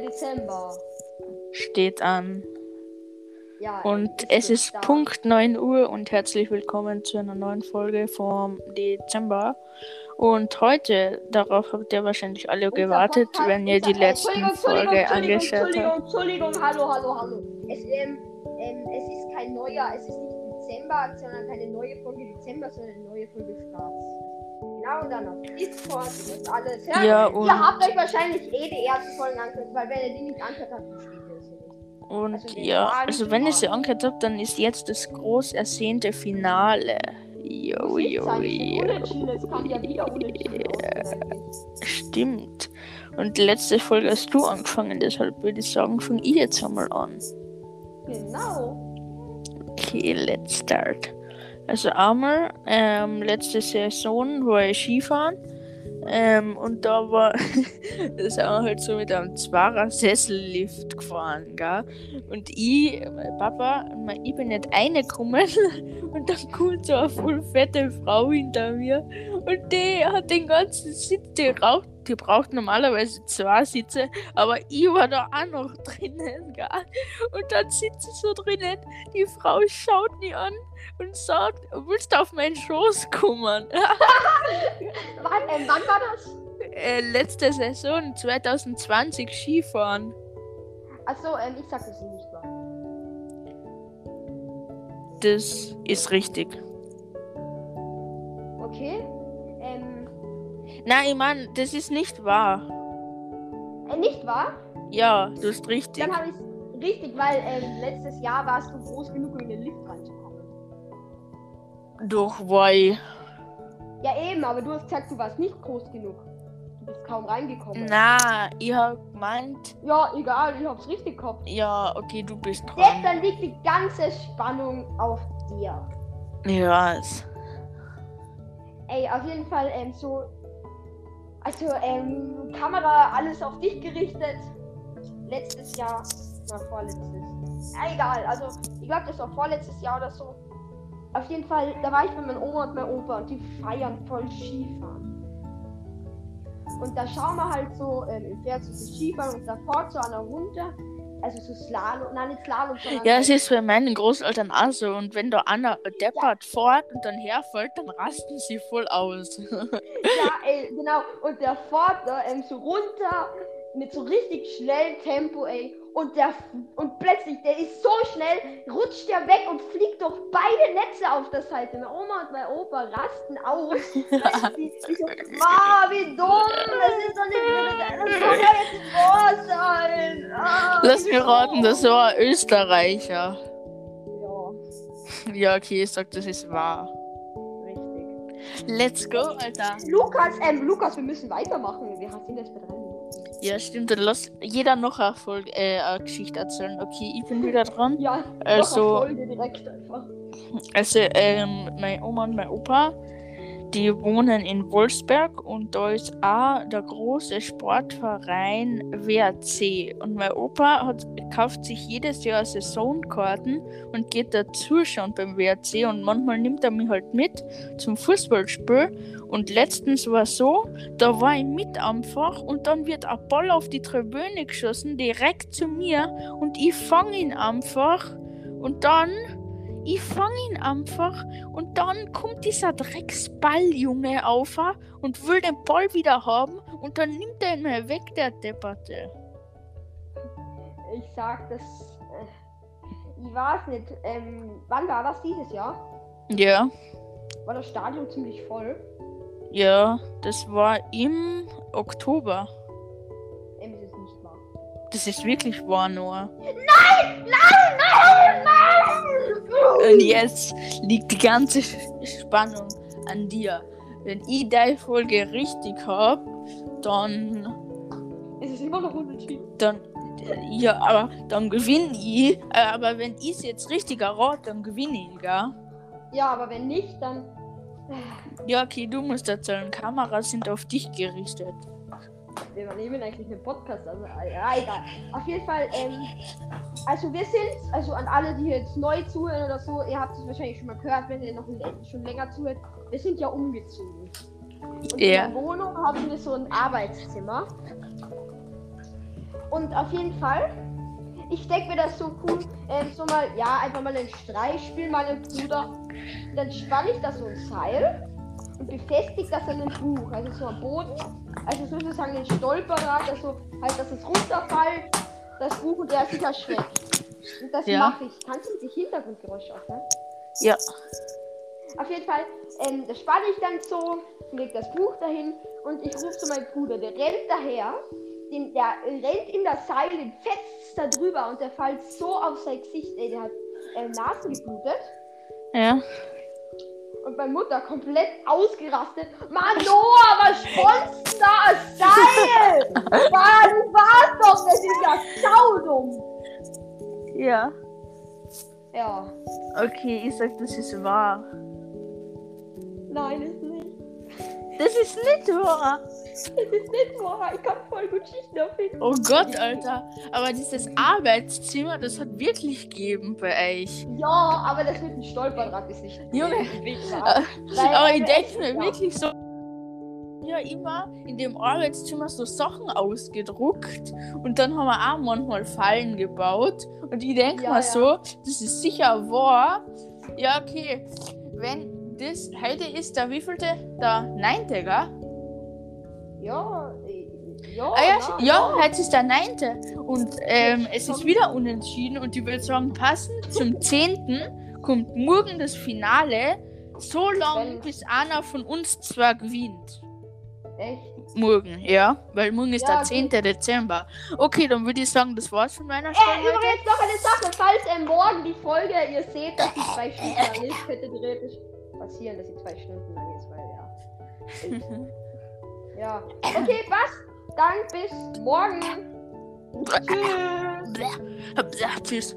Dezember. steht an. Ja, Und es ist da. Punkt 9 Uhr und herzlich willkommen zu einer neuen Folge vom Dezember. Und heute, darauf habt ihr wahrscheinlich alle Unser gewartet, Podcast- wenn ihr die letzten Entschuldigung, Folge Entschuldigung, angeschaut Entschuldigung, habt. Entschuldigung, hallo, hallo, hallo. Es, ähm, ähm, es ist kein neuer, es ist nicht Dezember, sondern keine neue Folge Dezember, sondern eine neue Folge Starts. Genau, und dann auf Discord und das alles. Ja, Ja, und, Ihr habt euch wahrscheinlich eh die ersten Folgen angehört, weil wenn ihr die nicht angehört habt, versteht ihr das nicht. und also ja, also wenn ihr sie angehört habt, dann ist jetzt das groß ersehnte Finale. Jo, jo, jo. Stimmt. Und die letzte Folge hast du angefangen, deshalb würde ich sagen, fange ich jetzt einmal an. Genau. Okay, let's start. Also einmal, ähm, letzte Saison war ich Skifahren. Ähm, und da war, da sind wir halt so mit einem Zwarer Sessellift gefahren, gell? Und ich, mein Papa, ich bin nicht reingekommen und dann kommt so eine voll fette Frau hinter mir und die hat den ganzen Sitz, die raucht, die braucht normalerweise zwei Sitze, aber ich war da auch noch drinnen, gell? Und dann sitze ich so drinnen, die Frau schaut mich an und sagt, willst du auf meinen Schoß kommen? Wann, ähm, wann war das? äh, letzte Saison, 2020 Skifahren. Achso, ähm, ich sag das nicht wahr. Das ist richtig. Okay. Nein, ich meine, das ist nicht wahr. äh, nicht wahr? Ja, du hast richtig. Dann habe ich richtig, weil ähm, letztes Jahr warst du groß genug, um in den Lift reinzukommen. Doch, weil. Ja, eben, aber du hast gesagt, du warst nicht groß genug. Du bist kaum reingekommen. Na, ich hab gemeint, Ja, egal, ich hab's richtig gehabt. ja, okay, du bist Jetzt dran. dann liegt die ganze Spannung auf dir. Ja, es- Ey, auf jeden Fall, ähm, so. Also, ähm, Kamera, alles auf dich gerichtet. Letztes Jahr. Na, vorletztes. Ja, egal, also, ich glaube, das war vorletztes Jahr oder so. Auf jeden Fall, da war ich mit meiner Oma und meinem Opa und die feiern voll Skifahren. Und da schauen wir halt so ähm, im Pferd das Skifahren und da so einer runter. Also so Slalom, nein, nicht Slalom, sondern. ja, es ist bei meinen Großeltern auch so. Und wenn da einer deppert fährt und dann herfällt, dann rasten sie voll aus. Ja, ey, genau. Und der fährt da ähm, so runter mit so richtig schnellem Tempo, ey. Und der und plötzlich, der ist so schnell, rutscht der weg und fliegt durch Netze auf der Seite. Meine Oma und mein Opa rasten aus. so, Ma, wie dumm! Das ist doch nicht das soll ja jetzt wahr sein! Ah, Lass wieso? raten, das war Österreicher. Ja, Ja, okay, ich sag, das ist wahr. richtig. Let's go, Alter. Lukas, ähm, Lukas, wir müssen weitermachen. Wir sind jetzt bei. Ja, stimmt. Dann lass jeder noch eine, Folge, äh, eine Geschichte erzählen. Okay, ich bin wieder dran. Ja, Also- Folge direkt einfach. Also, ähm, meine Oma und mein Opa, die wohnen in Wolfsberg und da ist auch der große Sportverein WRC. Und mein Opa hat, kauft sich jedes Jahr Saisonkarten und geht da zuschauen beim WRC und manchmal nimmt er mich halt mit zum Fußballspiel. Und letztens war so, da war ich mit einfach und dann wird ein Ball auf die Tribüne geschossen, direkt zu mir und ich fange ihn einfach und dann ich fange ihn einfach und dann kommt dieser Drecksballjunge auf und will den Ball wieder haben und dann nimmt er ihn mir weg, der Debatte. Ich sag das. Äh, ich weiß nicht. Ähm, wann war das dieses Jahr? Ja, War das Stadion ziemlich voll? ja, das war im Oktober. Ähm, ist nicht wahr. Das ist wirklich wahr, Noah. Nein! Nein! Nein! Und jetzt liegt die ganze Spannung an dir. Wenn ich die Folge richtig habe, dann Es ist immer noch unentschieden. dann ja, aber dann gewinne ich. Äh, Aber wenn ich es jetzt richtig errate, dann gewinne ich, gell? Ja, aber wenn nicht, dann. Ja, okay, du musst erzählen. Kameras sind auf dich gerichtet. Wir nehmen eigentlich einen Podcast, also äh, ja, egal. Auf jeden Fall, ähm, also wir sind, also an alle, die jetzt neu zuhören oder so, ihr habt es wahrscheinlich schon mal gehört, wenn ihr noch schon länger zuhört, wir sind ja umgezogen. Und Ja. in der Wohnung haben wir so ein Arbeitszimmer. Und auf jeden Fall, ich denke mir das so cool, ähm, so mal, ja, einfach mal ein Streich spielen, meinem Bruder. Dann spanne ich da so ein Seil und befestigt das an dem Buch, also so am Boden. Also sozusagen ein Stolperrad, also halt, dass es runterfällt, das Buch und der sich erschreckt. Und das Ja. mache ich. Kannst du die Hintergrundgeräusche aufhören? Ja. Auf jeden Fall, ähm, das spanne ich dann so, leg das Buch dahin und ich rufe so meinen Bruder, der rennt daher, den, der rennt in das Seil, den fetzt da drüber und der fällt so auf sein Gesicht, ey, der hat äh, Nasen geblutet Ja. Und meine Mutter komplett ausgerastet. Mann, Noah, was spannst da das Seil? Mann, du warst doch, das ist ja saudumm. Ja. Ja, Okay, ich sag, das ist wahr. nein, ist nicht. Das ist nicht wahr. Das ist nicht wahr. Ich kann voll gut Geschichten erfinden. Oh Gott, Alter. Aber dieses Arbeitszimmer, das hat wirklich gegeben bei euch. Ja, aber das mit dem Stolperrad ist nicht. Junge. Weil- Aber ich denke mir wirklich so. Ja, immer in dem Arbeitszimmer so Sachen ausgedruckt und dann haben wir auch manchmal Fallen gebaut. Und ich denke Ja, mir ja. so, das ist sicher wahr. Ja, okay. Wenn das heute ist der wievielte? Der neunte, gell? Ja, äh, ja. Ah ja, na, ja, heute ist der neunte. Und ähm, es ist wieder unentschieden und ich würde sagen, passend zum zehnten kommt morgen das Finale. So lange, bis einer von uns zwei gewinnt. Echt? Morgen, ja, weil morgen ist Ja, der 10. Dezember. Okay, dann würde ich sagen, das war's von meiner Äh, Stelle heute. übrigens noch eine Sache. Falls äh, morgen die Folge, ihr seht, dass die zwei Stunden lang ist, könnte theoretisch passieren, dass sie zwei Stunden lang ist, weil ja. Ja. Okay, was? Dann bis morgen. Tschüss. Tschüss.